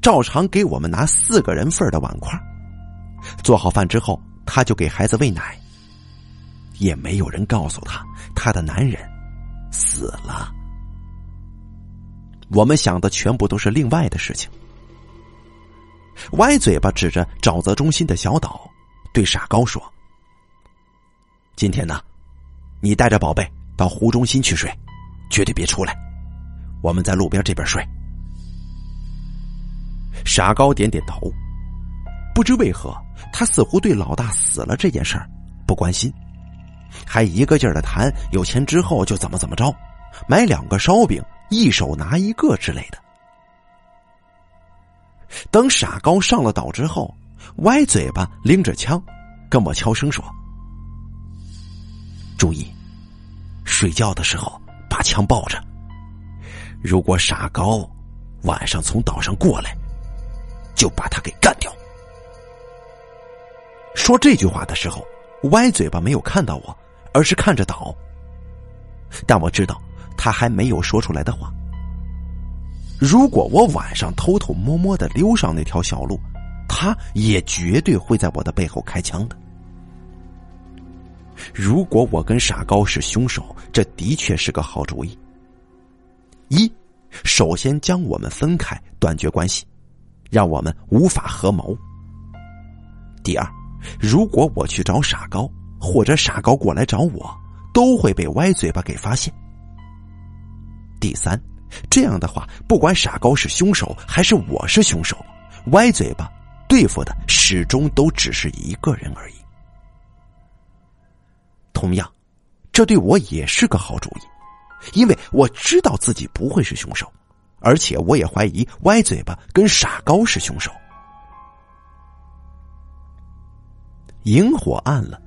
A: 照常给我们拿四个人份的碗筷。做好饭之后，他就给孩子喂奶。也没有人告诉他，他的男人死了。我们想的全部都是另外的事情。歪嘴巴指着沼泽中心的小岛，对傻高说：“今天呢？”你带着宝贝到湖中心去睡，绝对别出来。我们在路边这边睡。傻高点点头，不知为何，他似乎对老大死了这件事儿不关心，还一个劲儿的谈有钱之后就怎么怎么着，买两个烧饼，一手拿一个之类的。等傻高上了岛之后，歪嘴巴拎着枪，跟我悄声说。注意，睡觉的时候把枪抱着。如果傻高晚上从岛上过来，就把他给干掉。说这句话的时候，歪嘴巴没有看到我，而是看着岛。但我知道他还没有说出来的话。如果我晚上偷偷摸摸的溜上那条小路，他也绝对会在我的背后开枪的。如果我跟傻高是凶手，这的确是个好主意。一，首先将我们分开，断绝关系，让我们无法合谋。第二，如果我去找傻高，或者傻高过来找我，都会被歪嘴巴给发现。第三，这样的话，不管傻高是凶手还是我是凶手，歪嘴巴对付的始终都只是一个人而已。同样，这对我也是个好主意，因为我知道自己不会是凶手，而且我也怀疑歪嘴巴跟傻高是凶手。萤火暗了，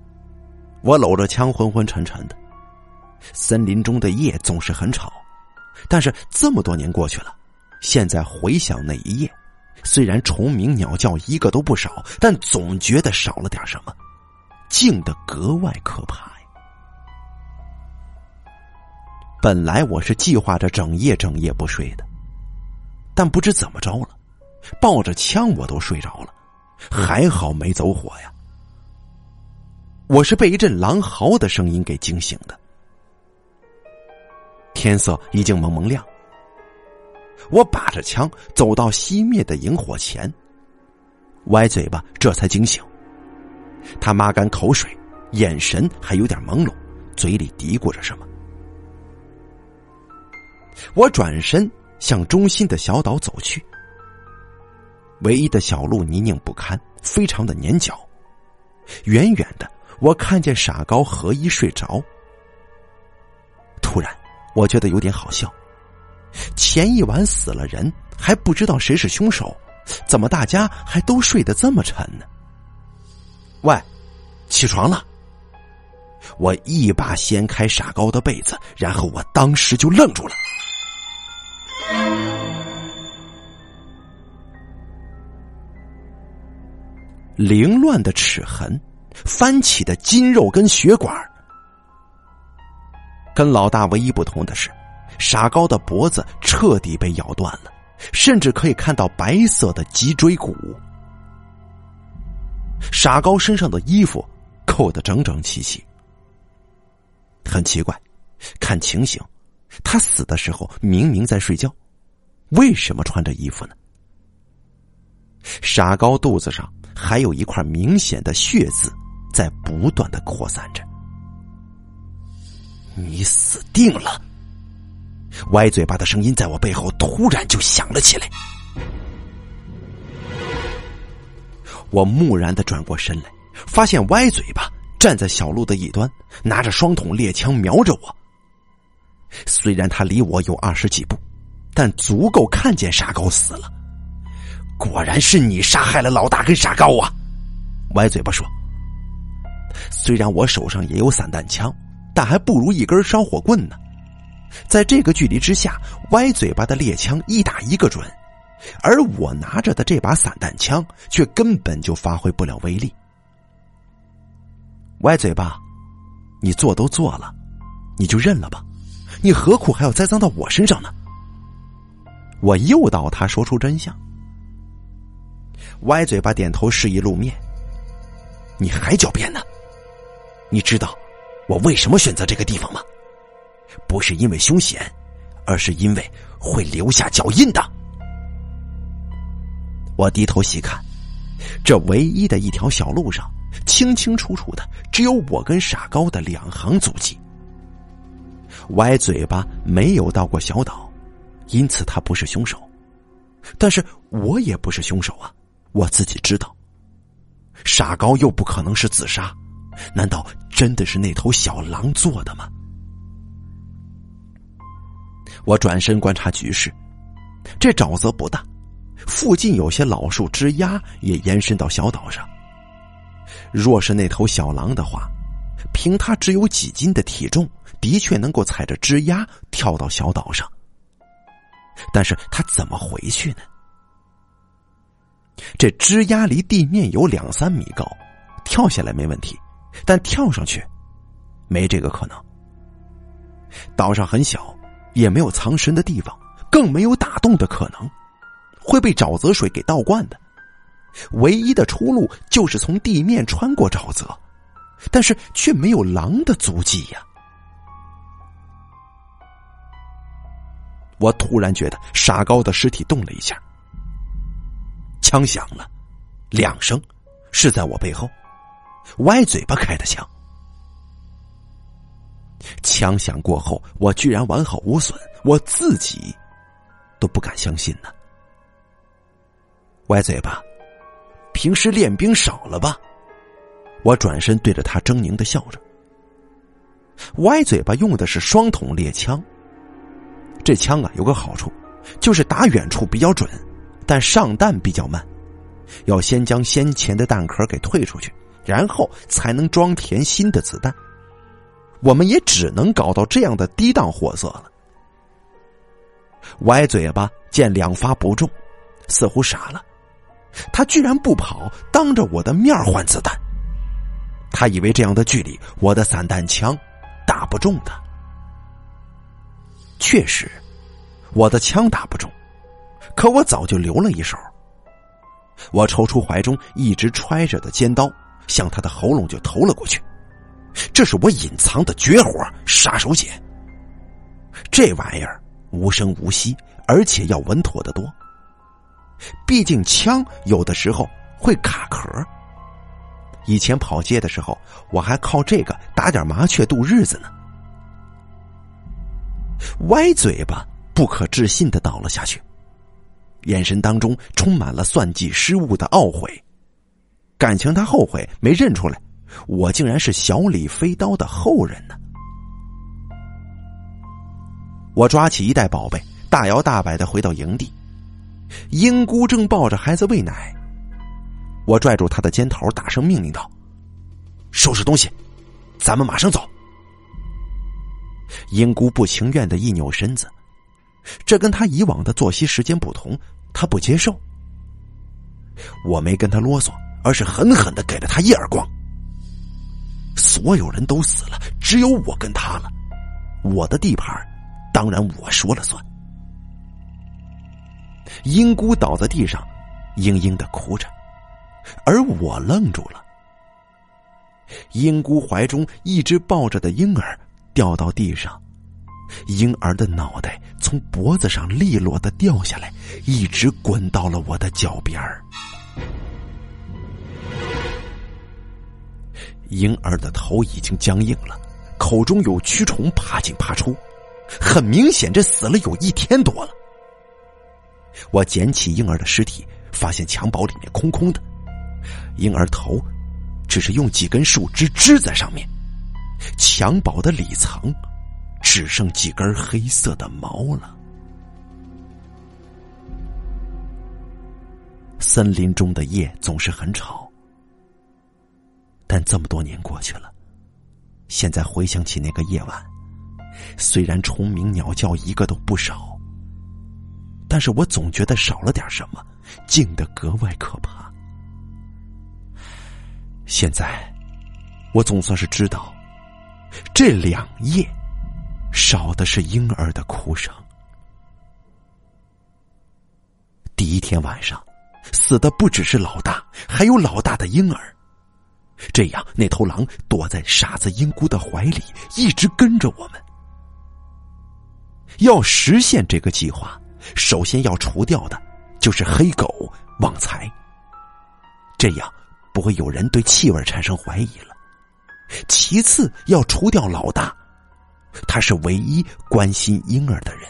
A: 我搂着枪，昏昏沉沉的。森林中的夜总是很吵，但是这么多年过去了，现在回想那一夜，虽然虫鸣鸟叫一个都不少，但总觉得少了点什么，静的格外可怕。本来我是计划着整夜整夜不睡的，但不知怎么着了，抱着枪我都睡着了，还好没走火呀。我是被一阵狼嚎的声音给惊醒的。天色已经蒙蒙亮，我把着枪走到熄灭的萤火前，歪嘴巴这才惊醒，他抹干口水，眼神还有点朦胧，嘴里嘀咕着什么。我转身向中心的小岛走去。唯一的小路泥泞不堪，非常的粘脚。远远的，我看见傻高和一睡着。突然，我觉得有点好笑。前一晚死了人，还不知道谁是凶手，怎么大家还都睡得这么沉呢？喂，起床了！我一把掀开傻高的被子，然后我当时就愣住了。凌乱的齿痕，翻起的筋肉跟血管。跟老大唯一不同的是，傻高的脖子彻底被咬断了，甚至可以看到白色的脊椎骨。傻高身上的衣服扣得整整齐齐。很奇怪，看情形，他死的时候明明在睡觉，为什么穿着衣服呢？傻高肚子上。还有一块明显的血渍，在不断的扩散着。你死定了！歪嘴巴的声音在我背后突然就响了起来。我木然的转过身来，发现歪嘴巴站在小路的一端，拿着双筒猎枪瞄着我。虽然他离我有二十几步，但足够看见傻高死了。果然是你杀害了老大跟傻高啊！歪嘴巴说：“虽然我手上也有散弹枪，但还不如一根烧火棍呢。在这个距离之下，歪嘴巴的猎枪一打一个准，而我拿着的这把散弹枪却根本就发挥不了威力。歪嘴巴，你做都做了，你就认了吧。”你何苦还要栽赃到我身上呢？我诱导他说出真相。歪嘴巴点头示意露面。你还狡辩呢？你知道我为什么选择这个地方吗？不是因为凶险，而是因为会留下脚印的。我低头细看，这唯一的一条小路上，清清楚楚的只有我跟傻高的两行足迹。歪嘴巴没有到过小岛，因此他不是凶手。但是我也不是凶手啊，我自己知道。傻高又不可能是自杀，难道真的是那头小狼做的吗？我转身观察局势，这沼泽不大，附近有些老树枝丫也延伸到小岛上。若是那头小狼的话，凭他只有几斤的体重。的确能够踩着枝丫跳到小岛上，但是他怎么回去呢？这枝丫离地面有两三米高，跳下来没问题，但跳上去没这个可能。岛上很小，也没有藏身的地方，更没有打洞的可能，会被沼泽水给倒灌的。唯一的出路就是从地面穿过沼泽，但是却没有狼的足迹呀。我突然觉得傻高的尸体动了一下，枪响了，两声，是在我背后，歪嘴巴开的枪。枪响过后，我居然完好无损，我自己都不敢相信呢。歪嘴巴，平时练兵少了吧？我转身对着他狰狞的笑着。歪嘴巴用的是双筒猎枪。这枪啊有个好处，就是打远处比较准，但上弹比较慢，要先将先前的弹壳给退出去，然后才能装填新的子弹。我们也只能搞到这样的低档货色了。歪嘴巴见两发不中，似乎傻了，他居然不跑，当着我的面换子弹。他以为这样的距离，我的散弹枪打不中他。确实，我的枪打不中，可我早就留了一手。我抽出怀中一直揣着的尖刀，向他的喉咙就投了过去。这是我隐藏的绝活——杀手锏。这玩意儿无声无息，而且要稳妥的多。毕竟枪有的时候会卡壳。以前跑街的时候，我还靠这个打点麻雀度日子呢。歪嘴巴不可置信的倒了下去，眼神当中充满了算计失误的懊悔。感情他后悔没认出来，我竟然是小李飞刀的后人呢。我抓起一袋宝贝，大摇大摆的回到营地。英姑正抱着孩子喂奶，我拽住他的肩头，大声命令道：“收拾东西，咱们马上走。”英姑不情愿的一扭身子，这跟他以往的作息时间不同，他不接受。我没跟他啰嗦，而是狠狠的给了他一耳光。所有人都死了，只有我跟他了，我的地盘，当然我说了算。英姑倒在地上，嘤嘤的哭着，而我愣住了。英姑怀中一直抱着的婴儿。掉到地上，婴儿的脑袋从脖子上利落的掉下来，一直滚到了我的脚边儿。婴儿的头已经僵硬了，口中有蛆虫爬进爬出，很明显这死了有一天多了。我捡起婴儿的尸体，发现襁褓里面空空的，婴儿头只是用几根树枝支在上面，襁褓的里层只剩几根黑色的毛了。森林中的夜总是很吵，但这么多年过去了，现在回想起那个夜晚，虽然虫鸣鸟叫一个都不少，但是我总觉得少了点什么，静得格外可怕。现在，我总算是知道，这两夜少的是婴儿的哭声。第一天晚上。死的不只是老大，还有老大的婴儿。这样，那头狼躲在傻子英姑的怀里，一直跟着我们。要实现这个计划，首先要除掉的就是黑狗旺财。这样不会有人对气味产生怀疑了。其次要除掉老大，他是唯一关心婴儿的人。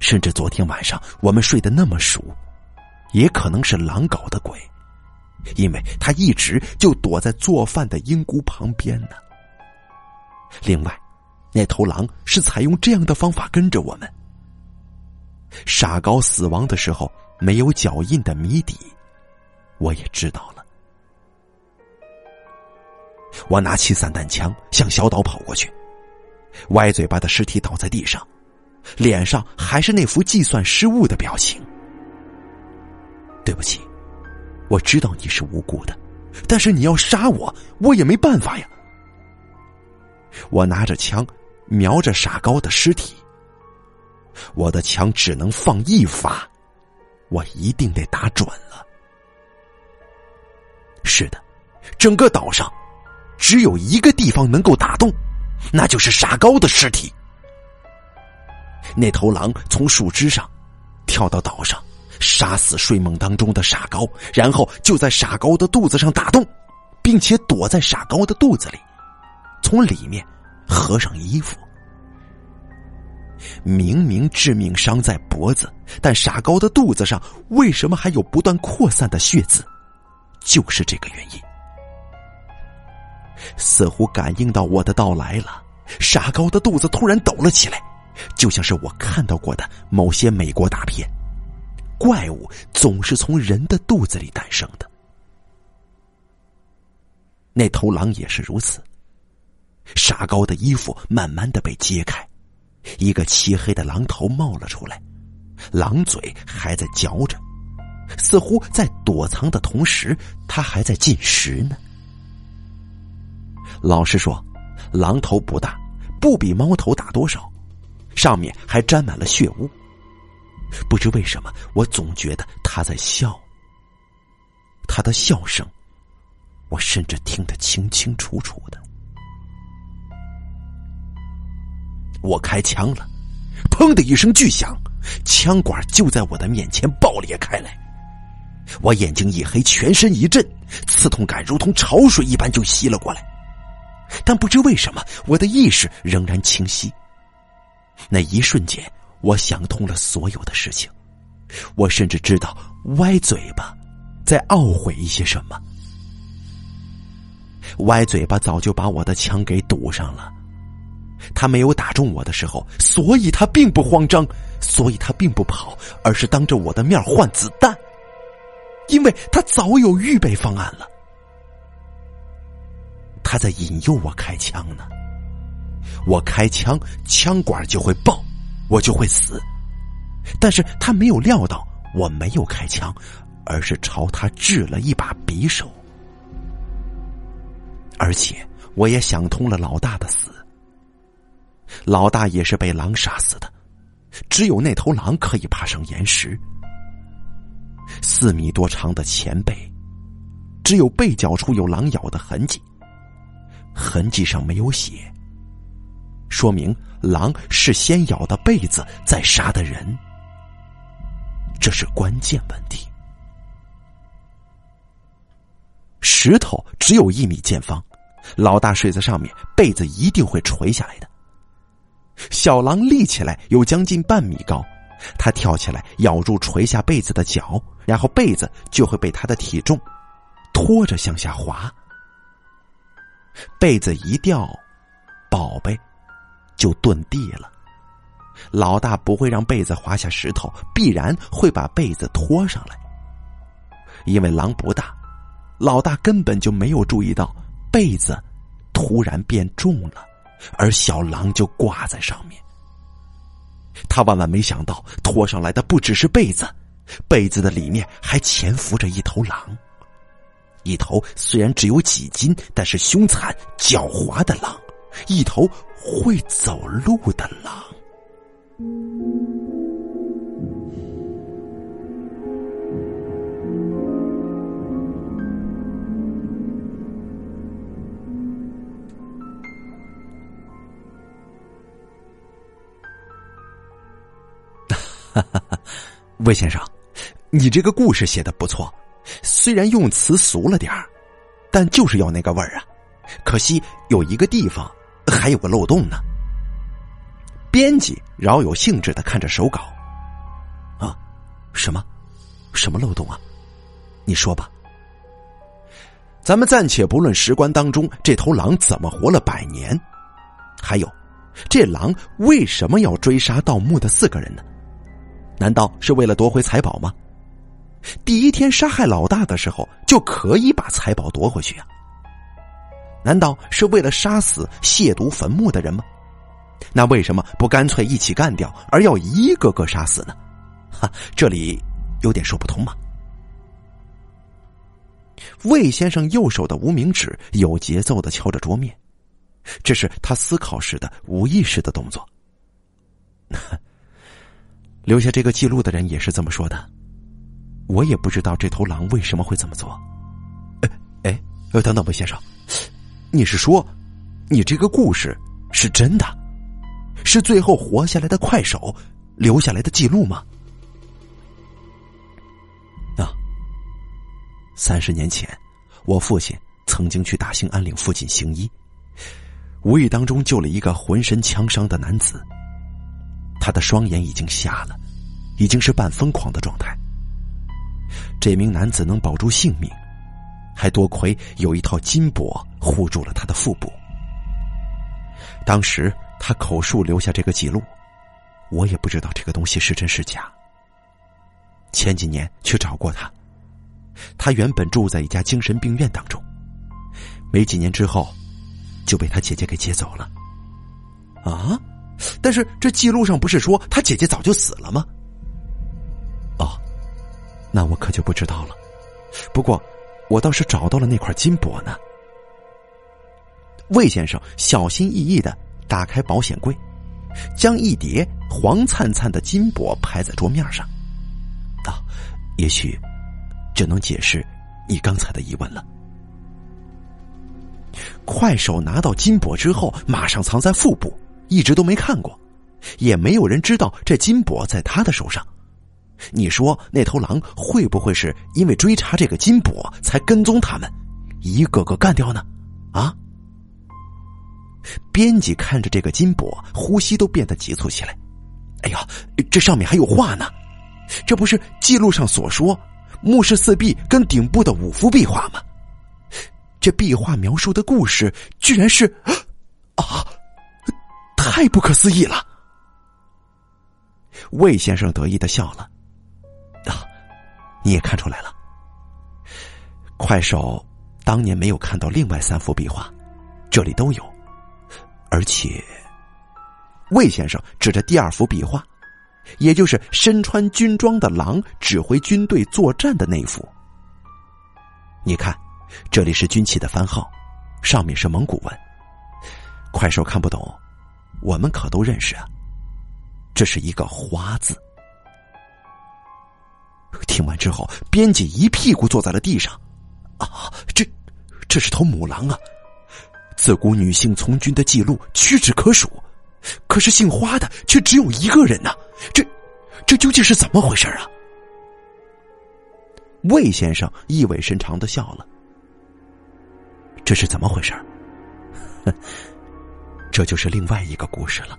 A: 甚至昨天晚上我们睡得那么熟。也可能是狼搞的鬼，因为他一直就躲在做饭的英姑旁边呢。另外，那头狼是采用这样的方法跟着我们。傻高死亡的时候没有脚印的谜底，我也知道了。我拿起散弹枪向小岛跑过去，歪嘴巴的尸体倒在地上，脸上还是那副计算失误的表情。对不起，我知道你是无辜的，但是你要杀我，我也没办法呀。我拿着枪，瞄着傻高的尸体。我的枪只能放一发，我一定得打准了。是的，整个岛上只有一个地方能够打动，那就是傻高的尸体。那头狼从树枝上跳到岛上。杀死睡梦当中的傻高，然后就在傻高的肚子上打洞，并且躲在傻高的肚子里，从里面合上衣服。明明致命伤在脖子，但傻高的肚子上为什么还有不断扩散的血渍？就是这个原因。似乎感应到我的到来了，傻高的肚子突然抖了起来，就像是我看到过的某些美国大片。怪物总是从人的肚子里诞生的，那头狼也是如此。傻高的衣服慢慢的被揭开，一个漆黑的狼头冒了出来，狼嘴还在嚼着，似乎在躲藏的同时，它还在进食呢。老实说，狼头不大，不比猫头大多少，上面还沾满了血污。不知为什么，我总觉得他在笑。他的笑声，我甚至听得清清楚楚的。我开枪了，砰的一声巨响，枪管就在我的面前爆裂开来。我眼睛一黑，全身一震，刺痛感如同潮水一般就袭了过来。但不知为什么，我的意识仍然清晰。那一瞬间。我想通了所有的事情，我甚至知道歪嘴巴在懊悔一些什么。歪嘴巴早就把我的枪给堵上了，他没有打中我的时候，所以他并不慌张，所以他并不跑，而是当着我的面换子弹，因为他早有预备方案了。他在引诱我开枪呢，我开枪，枪管就会爆。我就会死，但是他没有料到我没有开枪，而是朝他掷了一把匕首。而且我也想通了老大的死，老大也是被狼杀死的，只有那头狼可以爬上岩石，四米多长的前背，只有背角处有狼咬的痕迹，痕迹上没有血。说明狼是先咬的被子，再杀的人，这是关键问题。石头只有一米见方，老大睡在上面，被子一定会垂下来的。小狼立起来有将近半米高，他跳起来咬住垂下被子的脚，然后被子就会被他的体重拖着向下滑。被子一掉，宝贝就遁地了。老大不会让被子滑下石头，必然会把被子拖上来。因为狼不大，老大根本就没有注意到被子突然变重了，而小狼就挂在上面。他万万没想到，拖上来的不只是被子，被子的里面还潜伏着一头狼。一头虽然只有几斤，但是凶残狡猾的狼，一头会走路的狼。哈哈哈，魏先生，你这个故事写的不错，虽然用词俗了点儿，但就是要那个味儿啊。可惜有一个地方还有个漏洞呢。编辑饶有兴致的看着手稿，啊，什么？什么漏洞啊？你说吧。咱们暂且不论石棺当中这头狼怎么活了百年，还有，这狼为什么要追杀盗墓的四个人呢？难道是为了夺回财宝吗？第一天杀害老大的时候就可以把财宝夺回去啊？难道是为了杀死亵渎坟墓的人吗？那为什么不干脆一起干掉，而要一个个杀死呢？哈，这里有点说不通嘛。魏先生右手的无名指有节奏的敲着桌面，这是他思考时的无意识的动作。留下这个记录的人也是这么说的，我也不知道这头狼为什么会这么做。哎哎，等等，魏先生，你是说，你这个故事是真的，是最后活下来的快手留下来的记录吗？啊，三十年前，我父亲曾经去大兴安岭附近行医，无意当中救了一个浑身枪伤的男子。他的双眼已经瞎了，已经是半疯狂的状态。这名男子能保住性命，还多亏有一套金箔护住了他的腹部。当时他口述留下这个记录，我也不知道这个东西是真是假。前几年去找过他，他原本住在一家精神病院当中，没几年之后就被他姐姐给接走了。啊？但是这记录上不是说他姐姐早就死了吗？那我可就不知道了。不过我倒是找到了那块金箔呢。魏先生小心翼翼的打开保险柜，将一叠黄灿灿的金箔拍在桌面上。啊，也许就能解释你刚才的疑问了。快手拿到金箔之后，马上藏在腹部。一直都没看过，也没有人知道这金箔在他的手上。你说那头狼会不会是因为追查这个金箔才跟踪他们，一个个干掉呢？啊！编辑看着这个金箔，呼吸都变得急促起来。哎呀，这上面还有画呢，这不是记录上所说墓室四壁跟顶部的五幅壁画吗？这壁画描述的故事居然是啊！太不可思议了！魏先生得意的笑了。你也看出来了。快手当年没有看到另外三幅壁画，这里都有。而且，魏先生指着第二幅壁画，也就是身穿军装的狼指挥军队作战的那幅。你看，这里是军旗的番号，上面是蒙古文。快手看不懂。我们可都认识啊，这是一个“花”字。听完之后，编辑一屁股坐在了地上。啊，这，这是头母狼啊！自古女性从军的记录屈指可数，可是姓花的却只有一个人呢。这，这究竟是怎么回事啊？魏先生意味深长的笑了。这是怎么回事？这就是另外一个故事了。